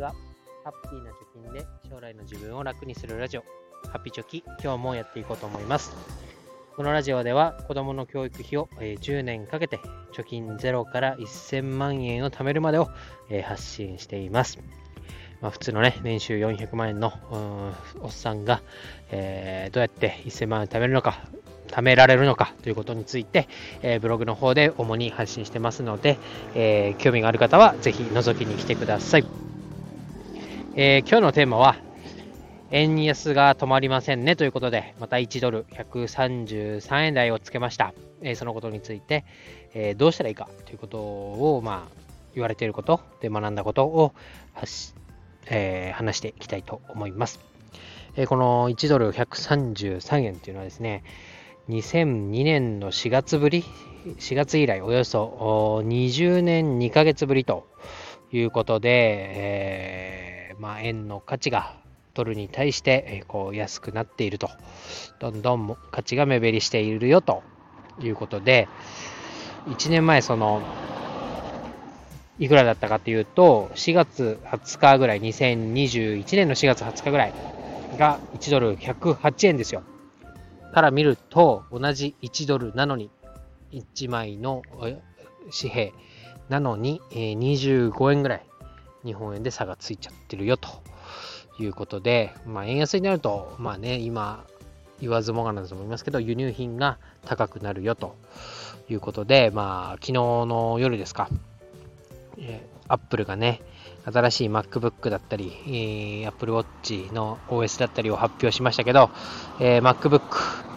ちは。ハッピーな貯金で将来の自分を楽にするラジオ、ハッピーチョキ、今日もやっていこうと思います。このラジオでは子供の教育費を10年かけて貯金0から1000万円を貯めるまでを発信しています。まあ、普通のね、年収400万円のおっさんが、えー、どうやって1000万円貯めるのか、貯められるのかということについて、えー、ブログの方で主に発信してますので、えー、興味がある方はぜひ覗きに来てください。えー、今日のテーマは、円安が止まりませんねということで、また1ドル133円台をつけました。えそのことについて、えどうしたらいいかということを、まあ、言われていることで学んだことをえー、話していきたいと思います。えー、この1ドル133円というのはですね、2002年の4月ぶり、4月以来およそ20年2ヶ月ぶりということで、えー、まあ、円の価値がドルに対して、こう安くなっていると、どんどん価値が目減りしているよということで、1年前、そのいくらだったかというと、4月20日ぐらい、2021年の4月20日ぐらいが1ドル108円ですよ。から見ると、同じ1ドルなのに、1枚の紙幣なのに、25円ぐらい日本円で差がついちゃってるよということで、まあ、円安になると、まあね、今言わずもがなだと思いますけど、輸入品が高くなるよということで、まあ、昨日の夜ですか、えー、Apple がね、新しい MacBook だったり、えー、Apple Watch の OS だったりを発表しましたけど、えー、MacBook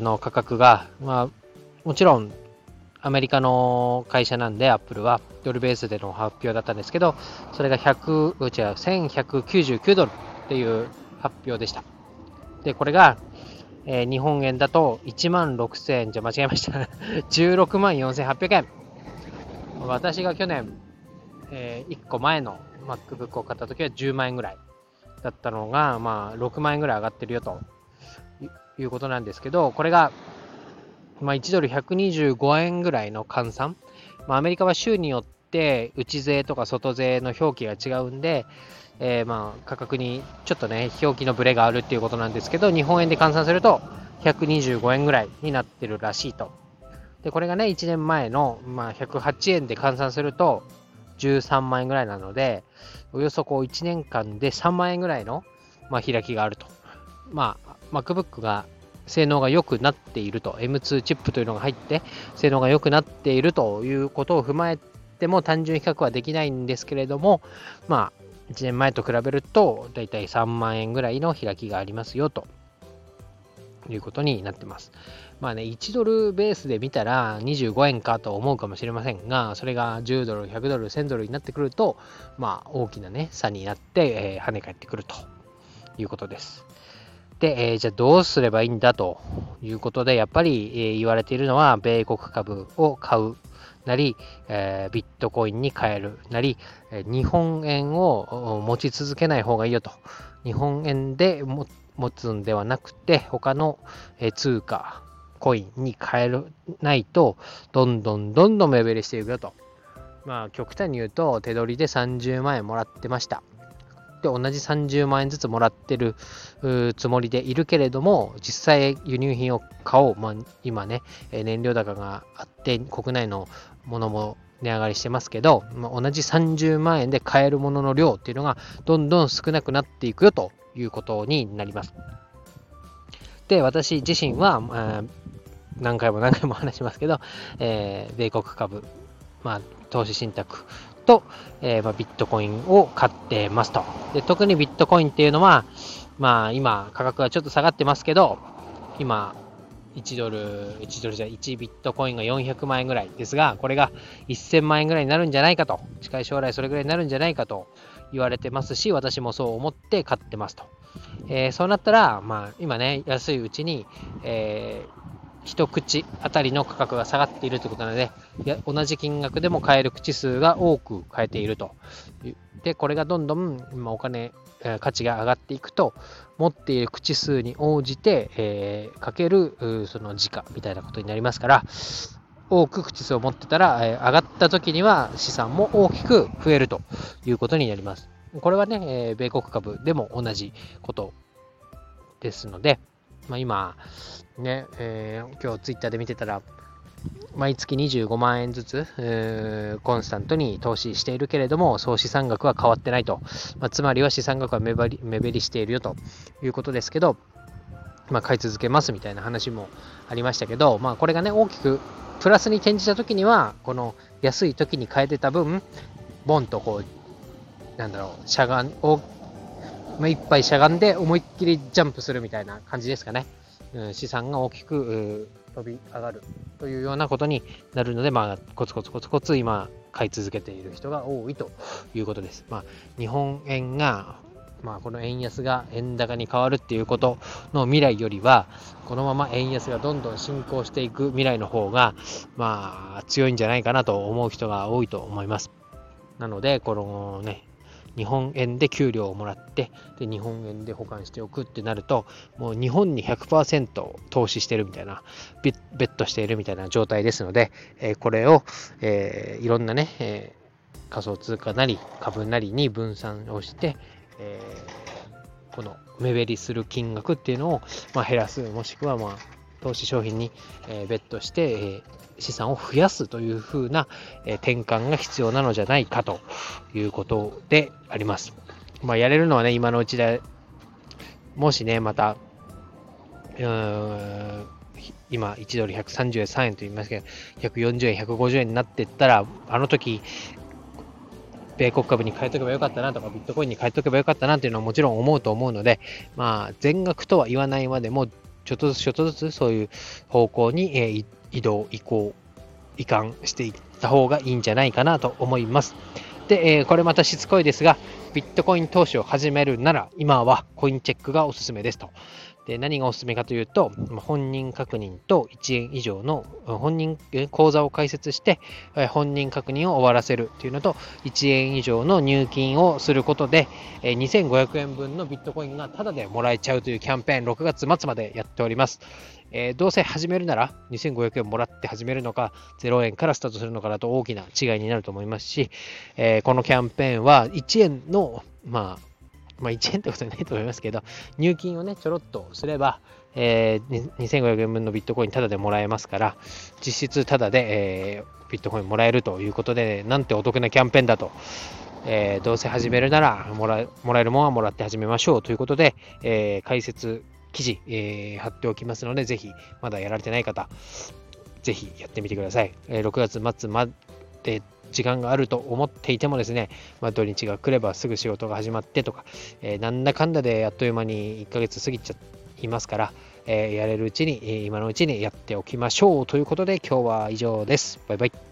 の価格が、まあ、もちろんアメリカの会社なんで、Apple はドルベースでの発表だったんですけど、それが100、違う、1199ドルっていう発表でした。で、これが、えー、日本円だと1万6000円、じゃ間違えました。16万4800円。私が去年、えー、1個前の MacBook を買った時は10万円ぐらいだったのが、まあ、6万円ぐらい上がってるよということなんですけど、これが、まあ、1ドル125円ぐらいの換算。まあ、アメリカは州によって内税とか外税の表記が違うんで、えー、まあ価格にちょっとね、表記のブレがあるっていうことなんですけど、日本円で換算すると125円ぐらいになってるらしいとで、これがね、1年前の、まあ、108円で換算すると、13万円ぐらいなので、およそこう1年間で3万円ぐらいの、まあ、開きがあると。まあ、MacBook が性能が良くなっていると、M2 チップというのが入って、性能が良くなっているということを踏まえても単純比較はできないんですけれども、まあ、1年前と比べると、だいたい3万円ぐらいの開きがありますよということになってます。まあね、1ドルベースで見たら25円かと思うかもしれませんが、それが10ドル、100ドル、1000ドルになってくると、まあ大きなね、差になって、えー、跳ね返ってくるということです。で、えー、じゃあどうすればいいんだということで、やっぱり、え、言われているのは、米国株を買うなり、え、ビットコインに変えるなり、え日本円を持ち続けない方がいいよと。日本円で持つんではなくて、他のえ通貨、コインに変えないと、どんどんどんどん目減りしていくよと。まあ、極端に言うと、手取りで30万円もらってました。で、同じ30万円ずつもらってるつもりでいるけれども、実際輸入品を買おう。まあ、今ね、燃料高があって、国内のものも値上がりしてますけど、まあ、同じ30万円で買えるものの量っていうのがどんどん少なくなっていくよということになります。で、私自身はえ、何回も何回も話しますけど、えー、米国株、まあ、投資信託と、えー、まあ、ビットコインを買ってますと。で特にビットコインっていうのは、まあ、今、価格がちょっと下がってますけど、今、1ドル、1ドルじゃ1ビットコインが400万円ぐらいですが、これが1000万円ぐらいになるんじゃないかと、近い将来それぐらいになるんじゃないかと言われてますし、私もそう思って買ってますと。えー、そうなったら、まあ、今ね、安いうちに、えー一口あたりの価格が下がっているということなので、同じ金額でも買える口数が多く買えていると。で、これがどんどん今お金、価値が上がっていくと、持っている口数に応じて、えー、かけるその時価みたいなことになりますから、多く口数を持ってたら、えー、上がった時には資産も大きく増えるということになります。これはね、えー、米国株でも同じことですので、まあ、今、ね、えー、今日ツイッターで見てたら、毎月25万円ずつ、コンスタントに投資しているけれども、総資産額は変わってないと。まあ、つまりは資産額は目減り目減りしているよということですけど、まあ、買い続けますみたいな話もありましたけど、まあ、これがね、大きくプラスに転じた時には、この安い時に買えてた分、ボンとこう、なんだろう、しゃがん、まあ、いっぱいしゃがんで思いっきりジャンプするみたいな感じですかね。うん、資産が大きく飛び上がるというようなことになるので、まあ、コツコツコツコツ今、買い続けている人が多いということです。まあ、日本円が、まあ、この円安が円高に変わるっていうことの未来よりは、このまま円安がどんどん進行していく未来の方が、まあ、強いんじゃないかなと思う人が多いと思います。なので、このね、日本円で給料をもらってで日本円で保管しておくってなるともう日本に100%投資してるみたいなベットしているみたいな状態ですので、えー、これを、えー、いろんなね、えー、仮想通貨なり株なりに分散をして、えこの目減りする金額っていうのを、まあ、減らすもしくは、まあ、投資商品に、えベットして、え資産を増やすというふうな、え転換が必要なのじゃないかということであります。まあ、やれるのはね、今のうちで、もしね、また、今、1ドル133円と言いますけど、140円、150円になっていったら、あの時、米国株に変えとけばよかったなとか、ビットコインに変えとけばよかったなっていうのはもちろん思うと思うので、まあ、全額とは言わないまでも、ちょっとずつちょっとずつそういう方向に、えー、移動、移行、移管していった方がいいんじゃないかなと思います。で、えー、これまたしつこいですが、ビットコイン投資を始めるなら、今はコインチェックがおすすめですと。で何がおすすめかというと、本人確認と1円以上の本人口座を開設して、本人確認を終わらせるというのと、1円以上の入金をすることで、2500円分のビットコインがタダでもらえちゃうというキャンペーン、6月末までやっております。えー、どうせ始めるなら2500円もらって始めるのか0円からスタートするのかだと大きな違いになると思いますし、えー、このキャンペーンは1円の、まあ、まあ、1円ってことはないと思いますけど、入金をね、ちょろっとすれば、えー、2500円分のビットコインタダでもらえますから、実質タダで、えー、ビットコインもらえるということで、なんてお得なキャンペーンだと。えー、どうせ始めるならもらもらえるものはもらって始めましょうということで、えー、解説記事、えー、貼っておきますので、ぜひまだやられてない方、ぜひやってみてください。え、6月末まで時間があると思っていてもですね、まあ、土日が来ればすぐ仕事が始まってとか、えー、なんだかんだであっという間に1ヶ月過ぎちゃいますから、えー、やれるうちに、今のうちにやっておきましょうということで今日は以上です。バイバイ。